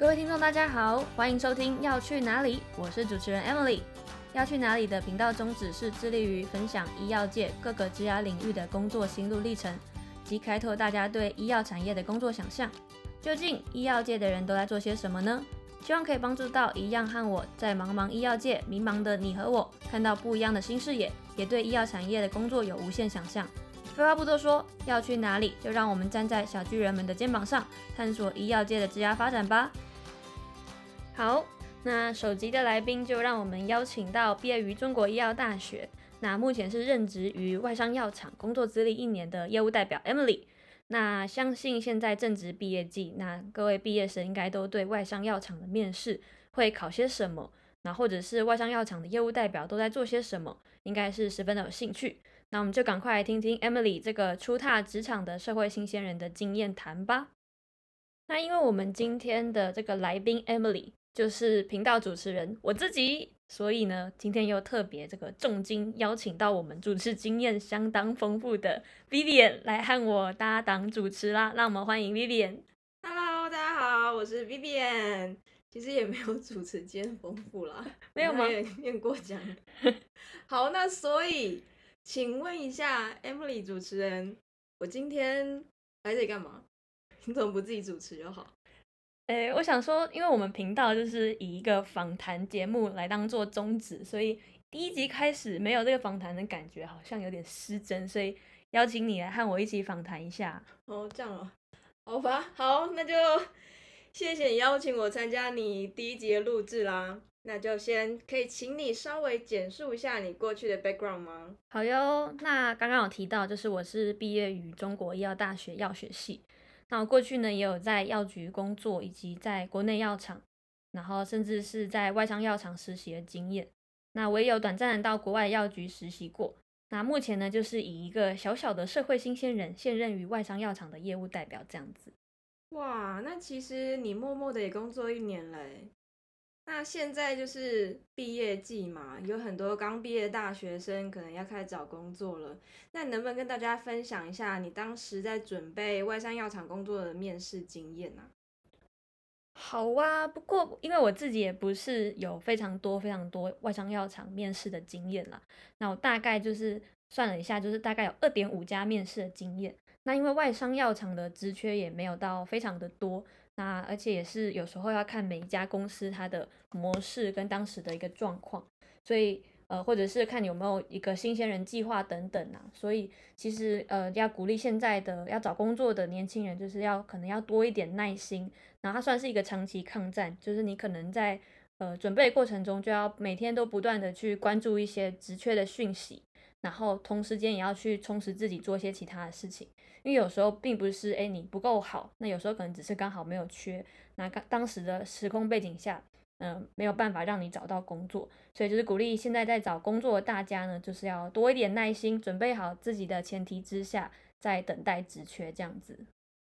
各位听众，大家好，欢迎收听《要去哪里》，我是主持人 Emily。要去哪里的频道宗旨是致力于分享医药界各个职涯领域的工作心路历程，及开拓大家对医药产业的工作想象。究竟医药界的人都在做些什么呢？希望可以帮助到一样和我在茫茫医药界迷茫的你和我，看到不一样的新视野，也对医药产业的工作有无限想象。废话不多说，要去哪里，就让我们站在小巨人们的肩膀上，探索医药界的职涯发展吧。好。那首集的来宾就让我们邀请到毕业于中国医药大学，那目前是任职于外商药厂，工作资历一年的业务代表 Emily。那相信现在正值毕业季，那各位毕业生应该都对外商药厂的面试会考些什么，那或者是外商药厂的业务代表都在做些什么，应该是十分的有兴趣。那我们就赶快来听听 Emily 这个初踏职场的社会新鲜人的经验谈吧。那因为我们今天的这个来宾 Emily。就是频道主持人我自己，所以呢，今天又特别这个重金邀请到我们主持经验相当丰富的 Vivian 来和我搭档主持啦。让我们欢迎 Vivian。Hello，大家好，我是 Vivian。其实也没有主持经验丰富啦，没有吗？念过奖。好，那所以请问一下 Emily 主持人，我今天来这里干嘛？你怎么不自己主持就好？诶，我想说，因为我们频道就是以一个访谈节目来当做宗旨，所以第一集开始没有这个访谈的感觉，好像有点失真，所以邀请你来和我一起访谈一下。哦，这样哦，好吧，好，那就谢谢你邀请我参加你第一集的录制啦。那就先可以请你稍微简述一下你过去的 background 吗？好哟，那刚刚有提到，就是我是毕业于中国医药大学药学系。那我过去呢，也有在药局工作，以及在国内药厂，然后甚至是在外商药厂实习的经验。那我也有短暂的到国外药局实习过。那目前呢，就是以一个小小的社会新鲜人，现任于外商药厂的业务代表这样子。哇，那其实你默默的也工作一年嘞。那现在就是毕业季嘛，有很多刚毕业的大学生可能要开始找工作了。那能不能跟大家分享一下你当时在准备外商药厂工作的面试经验呢？好啊，不过因为我自己也不是有非常多非常多外商药厂面试的经验啦，那我大概就是算了一下，就是大概有二点五家面试的经验。那因为外商药厂的职缺也没有到非常的多。那而且也是有时候要看每一家公司它的模式跟当时的一个状况，所以呃或者是看有没有一个新鲜人计划等等啊，所以其实呃要鼓励现在的要找工作的年轻人，就是要可能要多一点耐心，然后它算是一个长期抗战，就是你可能在呃准备过程中就要每天都不断的去关注一些职缺的讯息。然后同时间也要去充实自己，做一些其他的事情，因为有时候并不是哎你不够好，那有时候可能只是刚好没有缺，那当当时的时空背景下，嗯，没有办法让你找到工作，所以就是鼓励现在在找工作的大家呢，就是要多一点耐心，准备好自己的前提之下，在等待职缺这样子。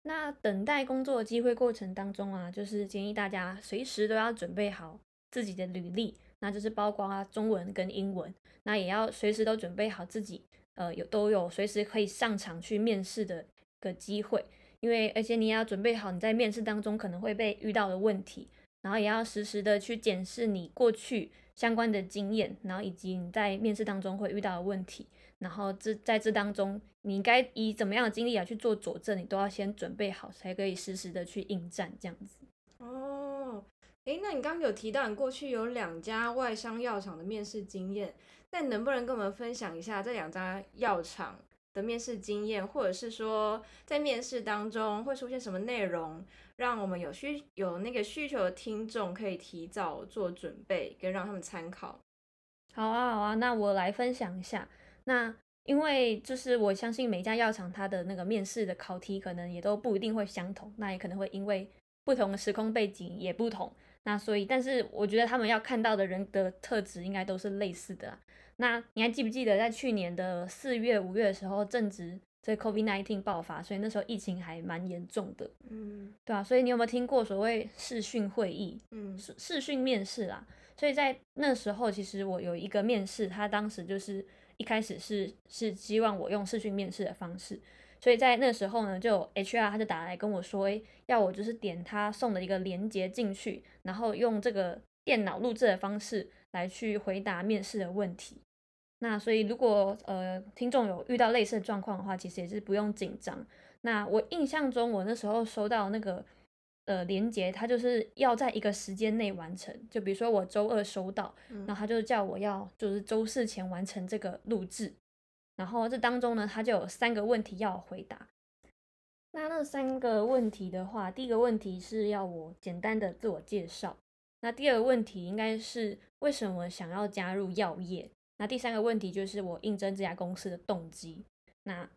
那等待工作的机会过程当中啊，就是建议大家随时都要准备好自己的履历。那就是包括啊中文跟英文，那也要随时都准备好自己，呃，有都有随时可以上场去面试的个机会，因为而且你也要准备好你在面试当中可能会被遇到的问题，然后也要实时的去检视你过去相关的经验，然后以及你在面试当中会遇到的问题，然后这在这当中你应该以怎么样的经历来去做佐证，你都要先准备好，才可以实时的去应战这样子。哦。哎，那你刚刚有提到你过去有两家外商药厂的面试经验，那能不能跟我们分享一下这两家药厂的面试经验，或者是说在面试当中会出现什么内容，让我们有需有那个需求的听众可以提早做准备，跟让他们参考？好啊，好啊，那我来分享一下。那因为就是我相信每家药厂它的那个面试的考题可能也都不一定会相同，那也可能会因为不同的时空背景也不同。那所以，但是我觉得他们要看到的人的特质应该都是类似的。那你还记不记得在去年的四月、五月的时候，正值这 COVID-19 爆发，所以那时候疫情还蛮严重的。嗯，对啊。所以你有没有听过所谓视讯会议？嗯，视视讯面试啦。所以在那时候，其实我有一个面试，他当时就是一开始是是希望我用视讯面试的方式。所以在那时候呢，就 HR 他就打来跟我说，诶，要我就是点他送的一个链接进去，然后用这个电脑录制的方式来去回答面试的问题。那所以如果呃听众有遇到类似的状况的话，其实也是不用紧张。那我印象中，我那时候收到那个呃连接，他就是要在一个时间内完成。就比如说我周二收到，然后他就叫我要就是周四前完成这个录制。然后这当中呢，他就有三个问题要回答。那那三个问题的话，第一个问题是要我简单的自我介绍。那第二个问题应该是为什么想要加入药业？那第三个问题就是我应征这家公司的动机。那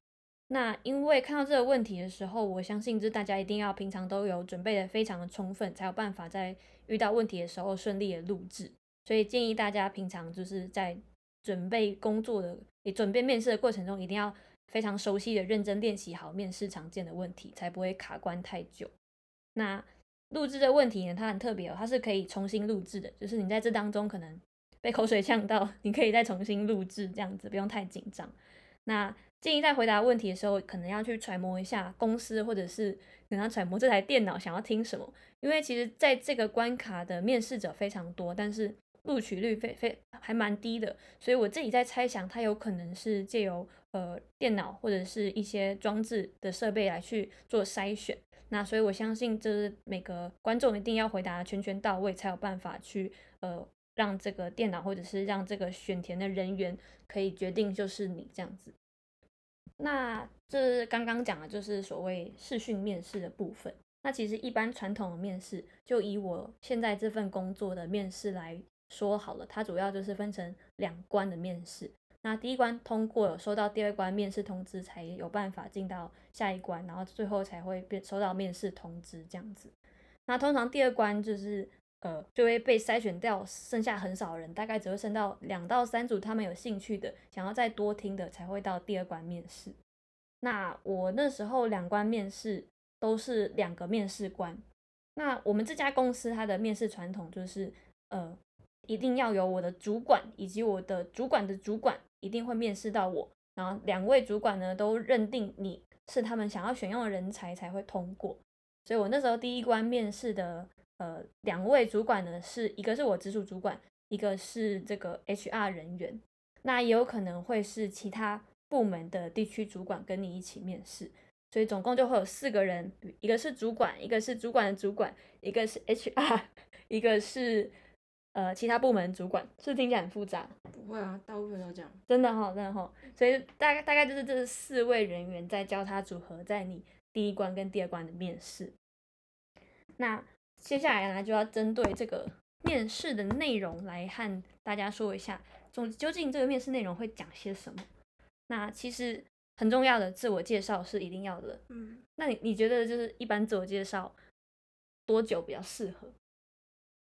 那因为看到这个问题的时候，我相信这大家一定要平常都有准备的非常的充分，才有办法在遇到问题的时候顺利的录制。所以建议大家平常就是在准备工作的、你准备面试的过程中，一定要非常熟悉的认真练习好面试常见的问题，才不会卡关太久。那录制的问题呢，它很特别哦，它是可以重新录制的，就是你在这当中可能。被口水呛到，你可以再重新录制，这样子不用太紧张。那建议在回答问题的时候，可能要去揣摩一下公司，或者是可能揣摩这台电脑想要听什么。因为其实在这个关卡的面试者非常多，但是录取率非非还蛮低的，所以我自己在猜想，它有可能是借由呃电脑或者是一些装置的设备来去做筛选。那所以我相信，就是每个观众一定要回答全全到位，才有办法去呃。让这个电脑或者是让这个选填的人员可以决定就是你这样子。那这刚刚讲的就是所谓视讯面试的部分。那其实一般传统的面试，就以我现在这份工作的面试来说好了，它主要就是分成两关的面试。那第一关通过了，收到第二关面试通知，才有办法进到下一关，然后最后才会变收到面试通知这样子。那通常第二关就是。呃，就会被筛选掉，剩下很少人，大概只会剩到两到三组，他们有兴趣的，想要再多听的，才会到第二关面试。那我那时候两关面试都是两个面试官。那我们这家公司它的面试传统就是，呃，一定要有我的主管以及我的主管的主管一定会面试到我，然后两位主管呢都认定你是他们想要选用的人才才会通过。所以我那时候第一关面试的。呃，两位主管呢，是一个是我直属主管，一个是这个 HR 人员，那也有可能会是其他部门的地区主管跟你一起面试，所以总共就会有四个人，一个是主管，一个是主管的主管，一个是 HR，一个是呃其他部门主管，是听起来很复杂？不会啊，大部分都这样。真的哈，真的哈，所以大概大概就是这四位人员在交叉组合，在你第一关跟第二关的面试，那。接下来呢，就要针对这个面试的内容来和大家说一下，总究竟这个面试内容会讲些什么。那其实很重要的自我介绍是一定要的。嗯，那你你觉得就是一般自我介绍多久比较适合？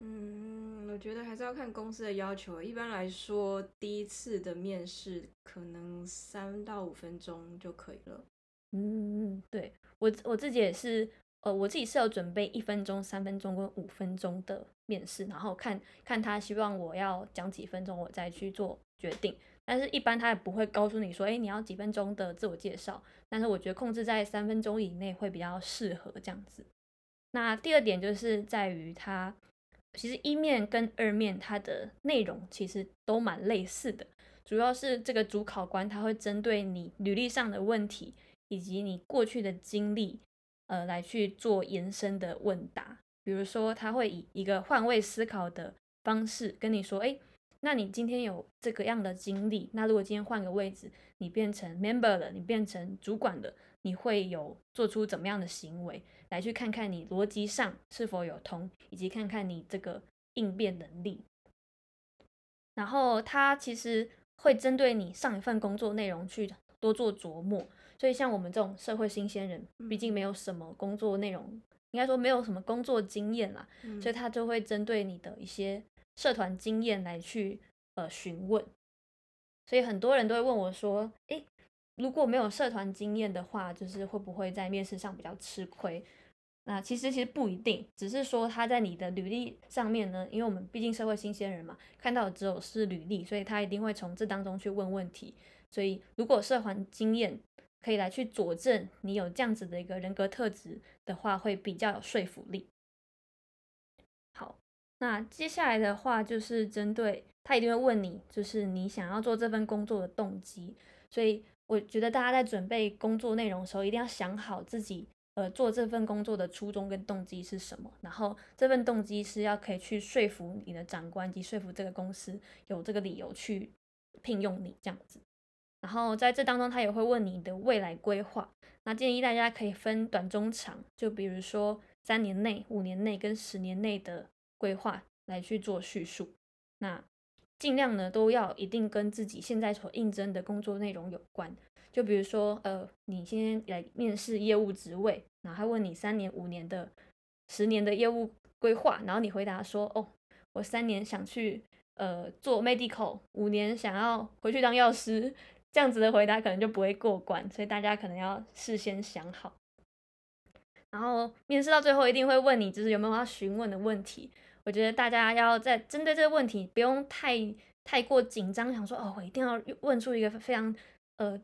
嗯，我觉得还是要看公司的要求。一般来说，第一次的面试可能三到五分钟就可以了。嗯，对我我自己也是。呃，我自己是有准备一分钟、三分钟跟五分钟的面试，然后看看他希望我要讲几分钟，我再去做决定。但是，一般他也不会告诉你说，哎，你要几分钟的自我介绍。但是，我觉得控制在三分钟以内会比较适合这样子。那第二点就是在于他其实一面跟二面它的内容其实都蛮类似的，主要是这个主考官他会针对你履历上的问题以及你过去的经历。呃，来去做延伸的问答，比如说他会以一个换位思考的方式跟你说，哎，那你今天有这个样的经历，那如果今天换个位置，你变成 member 了，你变成主管了，你会有做出怎么样的行为？来去看看你逻辑上是否有通，以及看看你这个应变能力。然后他其实会针对你上一份工作内容去多做琢磨。所以像我们这种社会新鲜人，毕竟没有什么工作内容，应该说没有什么工作经验啦，所以他就会针对你的一些社团经验来去呃询问。所以很多人都会问我说：“诶，如果没有社团经验的话，就是会不会在面试上比较吃亏？”那其实其实不一定，只是说他在你的履历上面呢，因为我们毕竟社会新鲜人嘛，看到的只有是履历，所以他一定会从这当中去问问题。所以如果社团经验，可以来去佐证你有这样子的一个人格特质的话，会比较有说服力。好，那接下来的话就是针对他一定会问你，就是你想要做这份工作的动机。所以我觉得大家在准备工作内容的时候，一定要想好自己呃做这份工作的初衷跟动机是什么。然后这份动机是要可以去说服你的长官及说服这个公司有这个理由去聘用你这样子。然后在这当中，他也会问你的未来规划。那建议大家可以分短、中、长，就比如说三年内、五年内跟十年内的规划来去做叙述。那尽量呢都要一定跟自己现在所应征的工作内容有关。就比如说，呃，你今天来面试业务职位，然后他问你三年、五年的、十年的业务规划，然后你回答说：“哦，我三年想去呃做 medical，五年想要回去当药师。”这样子的回答可能就不会过关，所以大家可能要事先想好。然后面试到最后一定会问你，就是有没有要询问的问题。我觉得大家要在针对这个问题，不用太太过紧张，想说哦，我一定要问出一个非常呃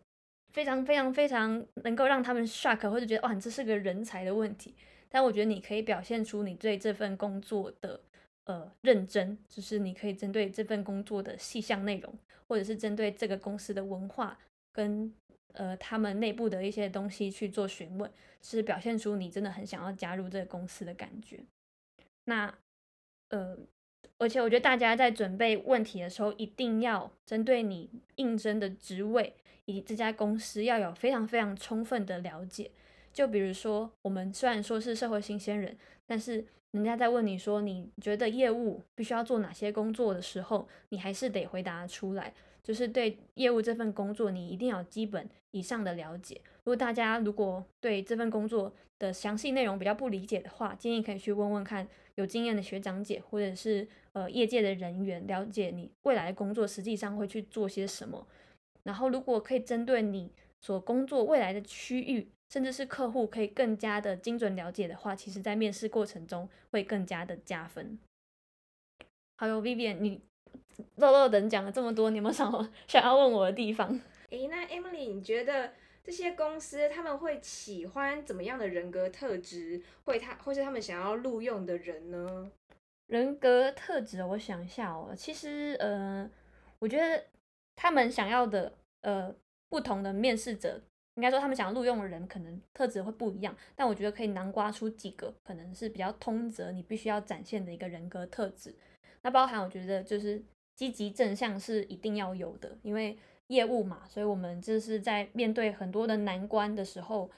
非常非常非常能够让他们 shock 或者觉得哇，这是个人才的问题。但我觉得你可以表现出你对这份工作的。呃，认真就是你可以针对这份工作的细项内容，或者是针对这个公司的文化跟呃他们内部的一些东西去做询问，是表现出你真的很想要加入这个公司的感觉。那呃，而且我觉得大家在准备问题的时候，一定要针对你应征的职位以及这家公司要有非常非常充分的了解。就比如说，我们虽然说是社会新鲜人，但是人家在问你说你觉得业务必须要做哪些工作的时候，你还是得回答出来。就是对业务这份工作，你一定要基本以上的了解。如果大家如果对这份工作的详细内容比较不理解的话，建议可以去问问看有经验的学长姐或者是呃业界的人员，了解你未来的工作实际上会去做些什么。然后如果可以针对你所工作未来的区域。甚至是客户可以更加的精准了解的话，其实在面试过程中会更加的加分。还有 Vivian，你肉肉等讲了这么多，你有没有想 想要问我的地方？诶，那 Emily，你觉得这些公司他们会喜欢怎么样的人格特质？会他会是他们想要录用的人呢？人格特质，我想一下哦。其实，呃，我觉得他们想要的，呃，不同的面试者。应该说，他们想要录用的人可能特质会不一样，但我觉得可以南瓜出几个可能是比较通则，你必须要展现的一个人格特质。那包含我觉得就是积极正向是一定要有的，因为业务嘛，所以我们就是在面对很多的难关的时候，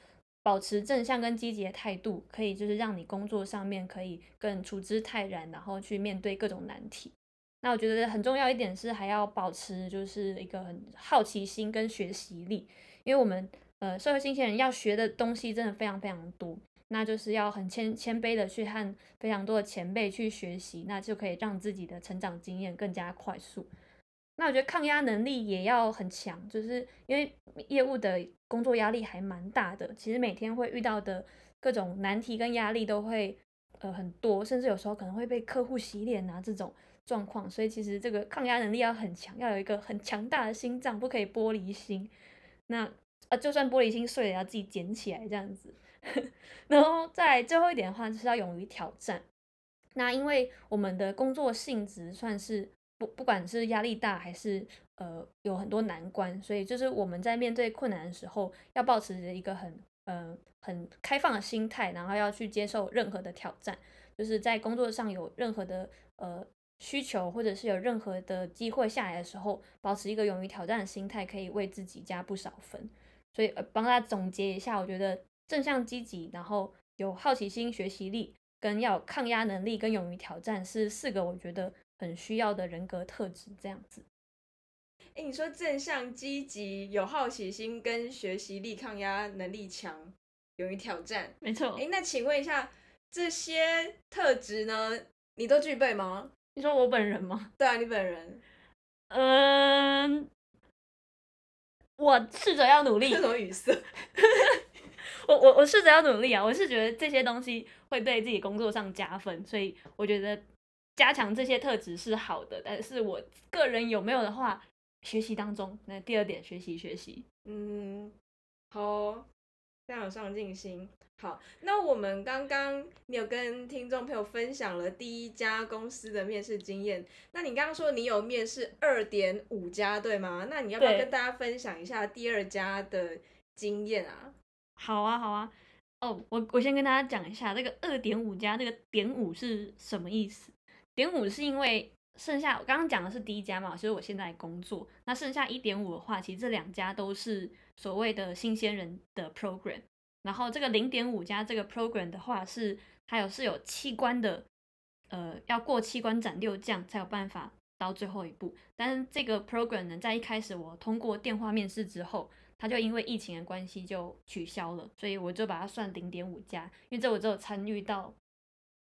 保持正向跟积极的态度，可以就是让你工作上面可以更处之泰然，然后去面对各种难题。那我觉得很重要一点是还要保持就是一个很好奇心跟学习力，因为我们。呃，社会新鲜人要学的东西真的非常非常多，那就是要很谦谦卑的去和非常多的前辈去学习，那就可以让自己的成长经验更加快速。那我觉得抗压能力也要很强，就是因为业务的工作压力还蛮大的，其实每天会遇到的各种难题跟压力都会呃很多，甚至有时候可能会被客户洗脸啊这种状况，所以其实这个抗压能力要很强，要有一个很强大的心脏，不可以玻璃心。那啊，就算玻璃心碎了，要自己捡起来这样子。然后再最后一点的话，就是要勇于挑战。那因为我们的工作性质算是不不管是压力大还是呃有很多难关，所以就是我们在面对困难的时候，要保持着一个很呃很开放的心态，然后要去接受任何的挑战。就是在工作上有任何的呃需求，或者是有任何的机会下来的时候，保持一个勇于挑战的心态，可以为自己加不少分。所以，呃，帮大家总结一下，我觉得正向积极，然后有好奇心、学习力，跟要抗压能力，跟勇于挑战，是四个我觉得很需要的人格特质。这样子。哎，你说正向积极、有好奇心、跟学习力、抗压能力强、勇于挑战，没错。哎，那请问一下，这些特质呢，你都具备吗？你说我本人吗？对啊，你本人。嗯。我试着要努力。这种语塞。我我我试着要努力啊！我是觉得这些东西会对自己工作上加分，所以我觉得加强这些特质是好的。但是我个人有没有的话，学习当中，那第二点，学习学习。嗯，好哦，非常有上进心。好，那我们刚刚你有跟听众朋友分享了第一家公司的面试经验，那你刚刚说你有面试二点五家，对吗？那你要不要跟大家分享一下第二家的经验啊？好啊，好啊。哦，我我先跟大家讲一下，这个二点五加这个点五是什么意思？点五是因为剩下我刚刚讲的是第一家嘛，就是我现在工作。那剩下一点五的话，其实这两家都是所谓的新鲜人的 program。然后这个零点五加这个 program 的话是还有是有器官的，呃，要过七关斩六将才有办法到最后一步。但是这个 program 呢，在一开始我通过电话面试之后，它就因为疫情的关系就取消了，所以我就把它算零点五加，因为这我只有参与到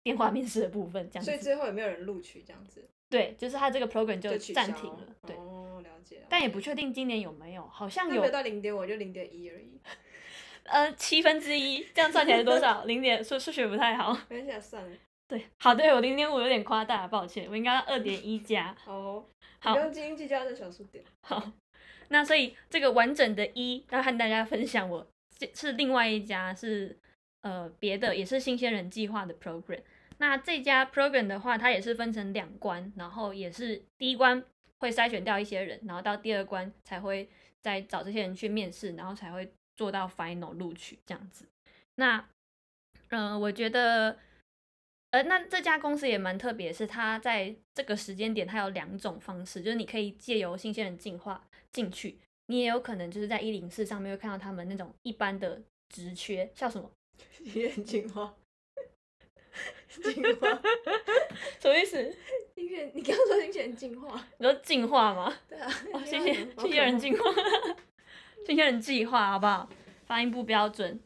电话面试的部分，这样子。所以最后有没有人录取这样子？对，就是他这个 program 就暂停了，对。哦，了解。但也不确定今年有没有，好像有那没有到零点五，就零点一而已。呃七分之一，这样算起来是多少？零点数数学不太好。没关系啊，算了。对，好，对我零点五有点夸大，抱歉，我应该要二点一加。好哦，好不用斤斤计较的小数点。好，那所以这个完整的一要和大家分享我，这是另外一家是呃别的，也是新鲜人计划的 program。那这家 program 的话，它也是分成两关，然后也是第一关会筛选掉一些人，然后到第二关才会再找这些人去面试，然后才会做到 final 录取这样子。那嗯、呃我觉得。呃，那这家公司也蛮特别，是它在这个时间点，它有两种方式，就是你可以借由新鲜人进化进去，你也有可能就是在一零四上面会看到他们那种一般的职缺，叫什么？新鲜进化，进化，什么意思？新鲜，你刚刚说新鲜进化，你说进化吗？对啊，哦，新新鲜新鲜人进化，新鲜人计划，好不好？发音不标准。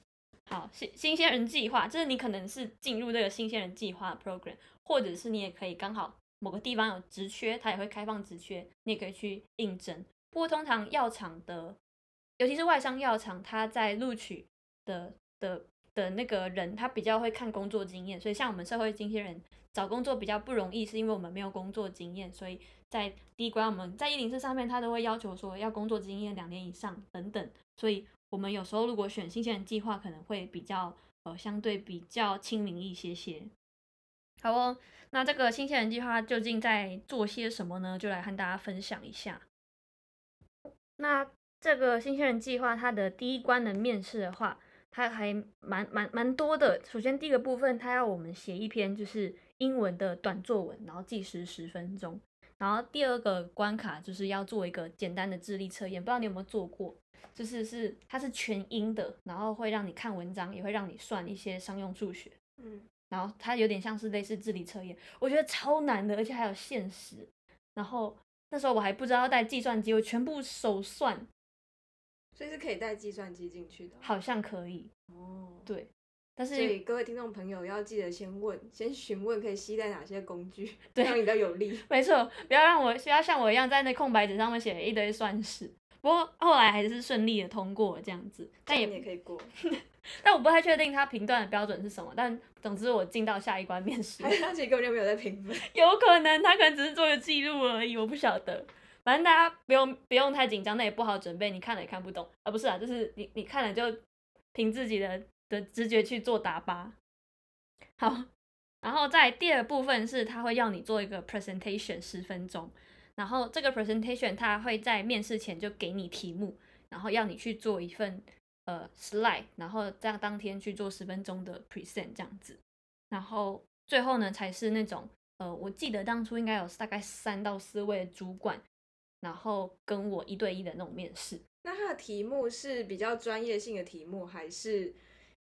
好，新新鲜人计划，就是你可能是进入这个新鲜人计划 program，或者是你也可以刚好某个地方有职缺，它也会开放职缺，你也可以去应征。不过通常药厂的，尤其是外商药厂，它在录取的的的那个人，他比较会看工作经验，所以像我们社会新鲜人找工作比较不容易，是因为我们没有工作经验，所以在第一关我们在一零四上面，他都会要求说要工作经验两年以上等等，所以我们有时候如果选新鲜人计划，可能会比较呃相对比较亲民一些些。好哦，那这个新鲜人计划究竟在做些什么呢？就来和大家分享一下。那这个新鲜人计划，它的第一关的面试的话，它还蛮蛮蛮多的。首先第一个部分，它要我们写一篇就是英文的短作文，然后计时十分钟。然后第二个关卡就是要做一个简单的智力测验，不知道你有没有做过？就是是它是全英的，然后会让你看文章，也会让你算一些商用数学。嗯，然后它有点像是类似智力测验，我觉得超难的，而且还有限时。然后那时候我还不知道要带计算机，我全部手算，所以是可以带计算机进去的。好像可以。哦，对，但所是以各位听众朋友要记得先问，先询问可以携带哪些工具，这对样比较有利。没错，不要让我不要像我一样在那空白纸上面写了一堆算式。不过后来还是顺利的通过了这样子，但也可以过，但我不太确定他评断的标准是什么。但总之我进到下一关面试他其实根本就没有在评分。有可能他可能只是做个记录而已，我不晓得。反正大家不用不用太紧张，那也不好准备，你看了也看不懂啊，不是啊，就是你你看了就凭自己的的直觉去做答吧。好，然后在第二部分是他会要你做一个 presentation 十分钟，然后这个 presentation 他会在面试前就给你题目，然后要你去做一份呃 slide，然后这样当天去做十分钟的 present 这样子，然后最后呢才是那种呃，我记得当初应该有大概三到四位主管，然后跟我一对一的那种面试。那他的题目是比较专业性的题目，还是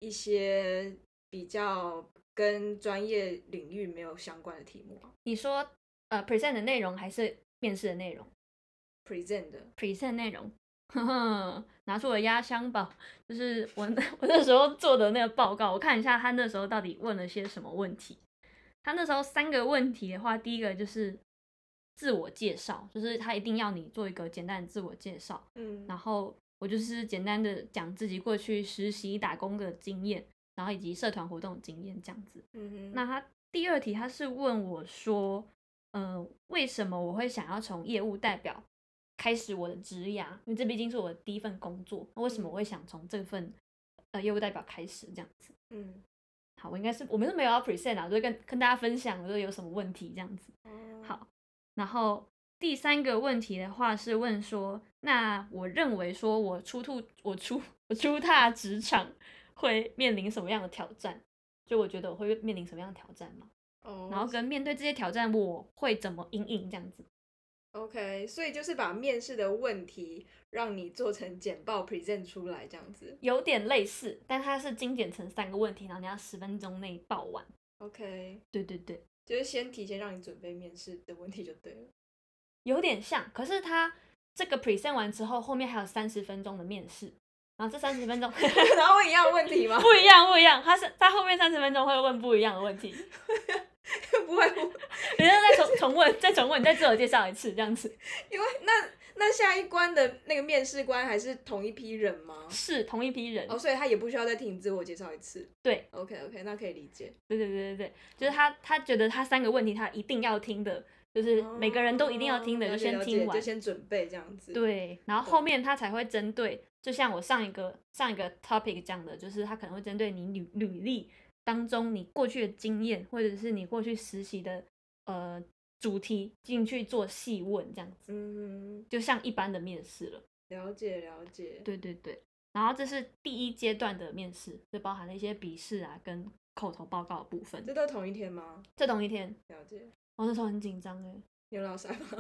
一些比较跟专业领域没有相关的题目啊你说呃 present 的内容还是面试的内容？present 的，？present 内容，呵呵，拿出我的压箱宝，就是我那 我那时候做的那个报告，我看一下他那时候到底问了些什么问题。他那时候三个问题的话，第一个就是自我介绍，就是他一定要你做一个简单的自我介绍，嗯，然后我就是简单的讲自己过去实习打工的经验，然后以及社团活动的经验这样子。嗯哼，那他第二题他是问我说，呃，为什么我会想要从业务代表开始我的职涯，因为这毕竟是我的第一份工作。那为什么我会想从这份呃业务代表开始这样子？嗯，好，我应该是我们是没有要 present 啊，就是跟跟大家分享，就是有什么问题这样子。哦，好，然后第三个问题的话是问说，那我认为说我出兔我出我出踏职场会面临什么样的挑战？就我觉得我会面临什么样的挑战嘛？哦，然后跟面对这些挑战，我会怎么应应这样子？OK，所以就是把面试的问题让你做成简报 present 出来这样子。有点类似，但它是精简成三个问题，然后你要十分钟内报完。OK，对对对，就是先提前让你准备面试的问题就对了。有点像，可是他这个 present 完之后，后面还有三十分钟的面试，然后这三十分钟 然后问一样的问题吗？不一样，不一样，他是他后面三十分钟会问不一样的问题，不会，不你就再重重问，再重问，你再自我介绍一次这样子，因为那那下一关的那个面试官还是同一批人吗？是同一批人。哦，所以他也不需要再听你自我介绍一次。对，OK OK，那可以理解。对对对对对，就是他他觉得他三个问题他一定要听的，就是每个人都一定要听的，哦就先听完就。先准备这样子。，对，然后后面他才会针对，就像我上一个上一个 topic 讲的，就是他可能会针对你履履历当中你过去的经验，或者是你过去实习的呃主题进去做细问，这样子，嗯，就像一般的面试了。了解了解。对对对，然后这是第一阶段的面试，就包含了一些笔试啊跟口头报告的部分。这都同一天吗？这同一天，了解。我那时候很紧张哎，有老师吗？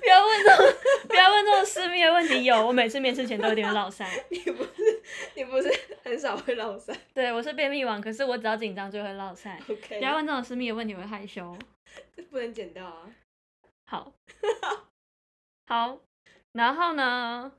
不要问这种不要问这种私密的问题。有，我每次面试前都有点老三。你不是你不是很少会老三对，我是便秘王，可是我只要紧张就会老三。？OK，不要问这种私密的问题，我会害羞。不能剪掉啊。好，好，然后呢，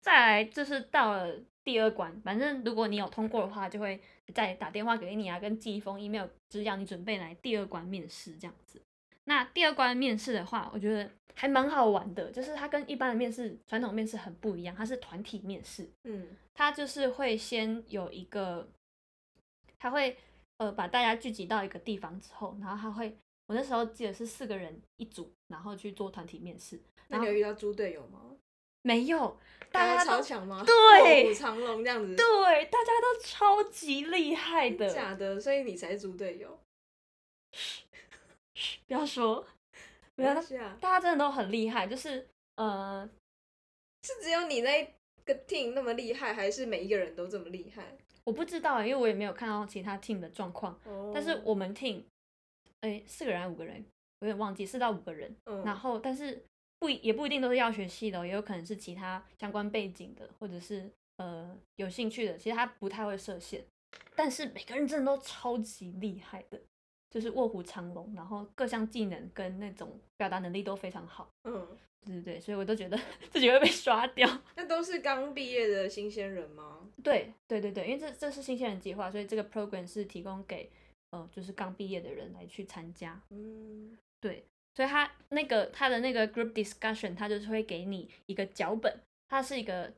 再来就是到了第二关，反正如果你有通过的话，就会再打电话给你啊，跟寄一封 email，就是要你准备来第二关面试这样子。那第二关面试的话，我觉得还蛮好玩的，就是它跟一般的面试、传统面试很不一样，它是团体面试。嗯它就是会先有一个，他会呃把大家聚集到一个地方之后，然后他会，我那时候记得是四个人一组，然后去做团体面试。那你有遇到猪队友吗？没有，大大家家都超强吗？对卧虎藏龙这样子。对，大家都超级厉害的。假的，所以你才是猪队友。不要说，没有，是啊，大家真的都很厉害，就是呃，是只有你那个 team 那么厉害，还是每一个人都这么厉害？我不知道，因为我也没有看到其他 team 的状况。哦但是我们 team，哎，四个人还是五个人，有点忘记，四到五个人。嗯然后，但是不一也不一定都是药学系的哦、也有可能是其他相关背景的，或者是呃有兴趣的。其实他不太会设限，但是每个人真的都超级厉害的，就是卧虎藏龙，然后各项技能跟那种表达能力都非常好。嗯，对对对，所以我都觉得 自己会被刷掉。那都是刚毕业的新鲜人吗？对对对对，因为这这是新鲜人计划，所以这个 program 是提供给呃就是刚毕业的人来去参加。嗯对，所以他那个他的那个 group discussion，他就是会给你一个脚本，它是一个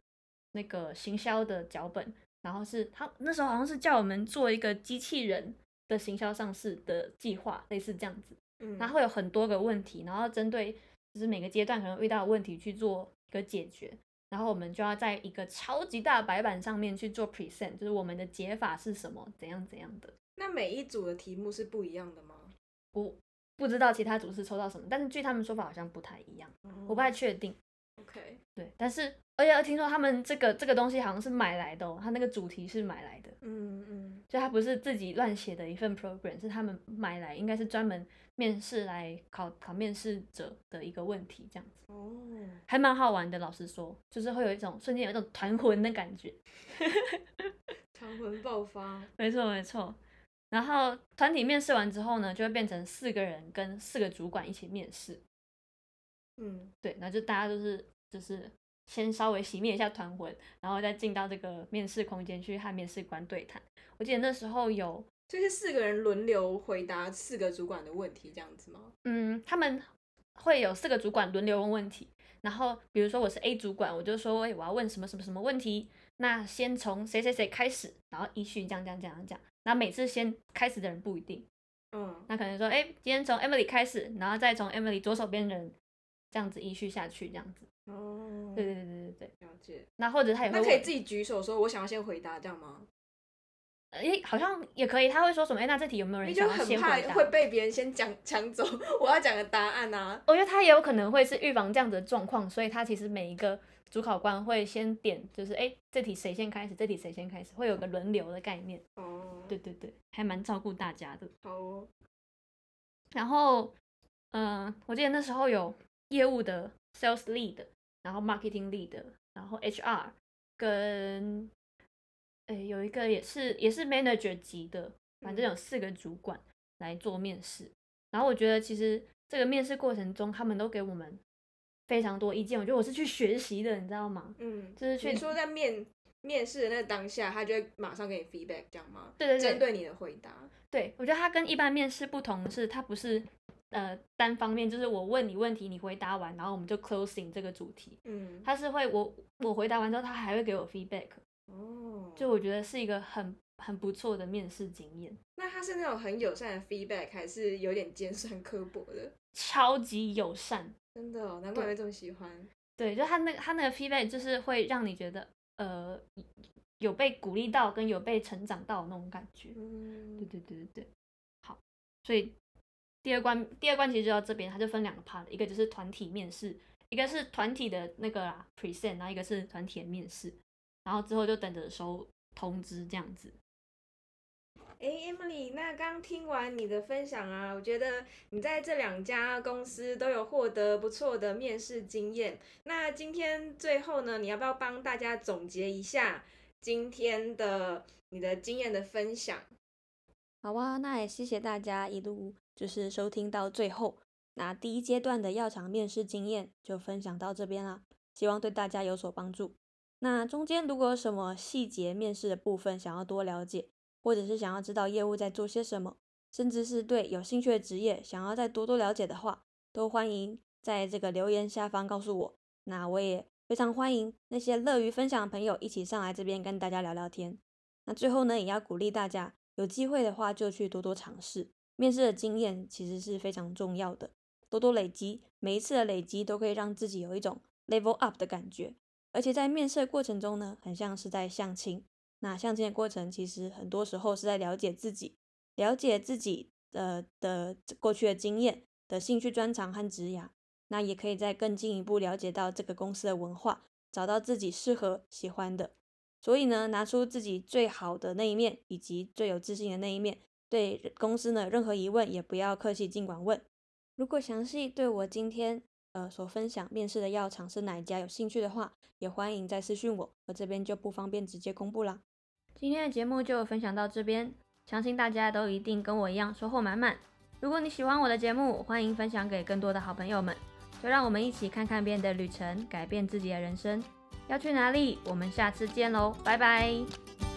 那个行销的脚本，然后是他那时候好像是叫我们做一个机器人的行销上市的计划，类似这样子，嗯，然后会有很多个问题，然后针对就是每个阶段可能遇到的问题去做一个解决。然后我们就要在一个超级大的白板上面去做 present，就是我们的解法是什么，怎样怎样的。那每一组的题目是不一样的吗？我不知道其他组是抽到什么，但是据他们说法好像不太一样，我不太确定。OK，对，但是而且听说他们这个这个东西好像是买来的哦，他那个主题是买来的，嗯嗯，就他不是自己乱写的一份 program，是他们买来，应该是专门面试来考考面试者的一个问题，这样子哦，还蛮好玩的。老实说，就是会有一种瞬间有一种团魂的感觉。团魂爆发，没错没错。然后团体面试完之后呢，就会变成四个人跟四个主管一起面试。嗯对，那就大家都是就是先稍微熄灭一下团魂，然后再进到这个面试空间去和面试官对谈。我记得那时候有，就是四个人轮流回答四个主管的问题，这样子吗？嗯，他们会有四个主管轮流问问题，然后比如说我是 A 主管，我就说，哎、我要问什么什么什么问题，那先从谁谁谁开始，然后依序这样这样这样讲，然后每次先开始的人不一定，嗯那可能说，哎、今天从 Emily 开始，然后再从 Emily 左手边的人这样子依序下去，这样子。哦，对对对对对对。了解。那或者他也会那可以自己举手说，我想要先回答，这样吗？诶、好像也可以，他会说什么？哎、那这题有没有人想要你就很先回答？怕会被别人先讲 抢走我要讲的答案啊。我觉得他也有可能会是预防这样子的状况，所以他其实每一个主考官会先点，就是哎、这题谁先开始，这题谁先开始，会有个轮流的概念。哦，对，对对，还蛮照顾大家的。好哦。然后，嗯、我记得那时候有业务的 sales lead，然后 marketing lead，然后 HR 跟，诶、有一个也是也是 manager 级的，反正有四个主管来做面试。然后我觉得其实这个面试过程中，他们都给我们非常多意见，我觉得我是去学习的，你知道吗？嗯，就是去你说在面面试的那个当下，他就会马上给你 feedback，这样吗？对对对针对你的回答。对，我觉得他跟一般面试不同的是，他不是呃单方面，就是我问你问题，你回答完，然后我们就 closing 这个主题。嗯，他是会我我回答完之后，他还会给我 feedback，哦，就我觉得是一个很很不错的面试经验，那他是那种很友善的 feedback，还是有点尖酸刻薄的？超级友善。真的哦，难怪会这么喜欢。对，就他那个他那个 feedback 就是会让你觉得呃有被鼓励到，跟有被成长到那种感觉。对嗯，对对对对，好，所以第二关第二关其实就到这边，它就分两个 part，一个就是团体面试，一个是团体的那个啦 present，然后一个是团体的面试，然后之后就等着收通知这样子。哎，Emily，那刚听完你的分享啊，我觉得你在这两家公司都有获得不错的面试经验。那今天最后呢，你要不要帮大家总结一下今天的你的经验的分享？好啊，那也谢谢大家一路就是收听到最后。那第一阶段的药厂面试经验就分享到这边啦，希望对大家有所帮助。那中间如果有什么细节面试的部分想要多了解，或者是想要知道业务在做些什么，甚至是对有兴趣的职业想要再多多了解的话，都欢迎在这个留言下方告诉我。那我也非常欢迎那些乐于分享的朋友一起上来这边跟大家聊聊天。那最后呢，也要鼓励大家，有机会的话就去多多尝试。面试的经验其实是非常重要的，多多累积，每一次的累积都可以让自己有一种 level up 的感觉。而且在面试的过程中呢，很像是在相亲。那相亲的过程其实很多时候是在了解自己，了解自己的的过去的经验、的兴趣专长和职涯。那也可以再更进一步了解到这个公司的文化，找到自己适合、喜欢的。所以呢，拿出自己最好的那一面，以及最有自信的那一面。对公司呢，任何疑问也不要客气，尽管问。如果详细对我今天呃所分享面试的药厂是哪一家有兴趣的话，也欢迎再私讯我，我这边就不方便直接公布啦。今天的节目就分享到这边，相信大家都一定跟我一样收获满满。如果你喜欢我的节目，欢迎分享给更多的好朋友们。就让我们一起看看别人的旅程，改变自己的人生。要去哪里？我们下次见喽，拜拜。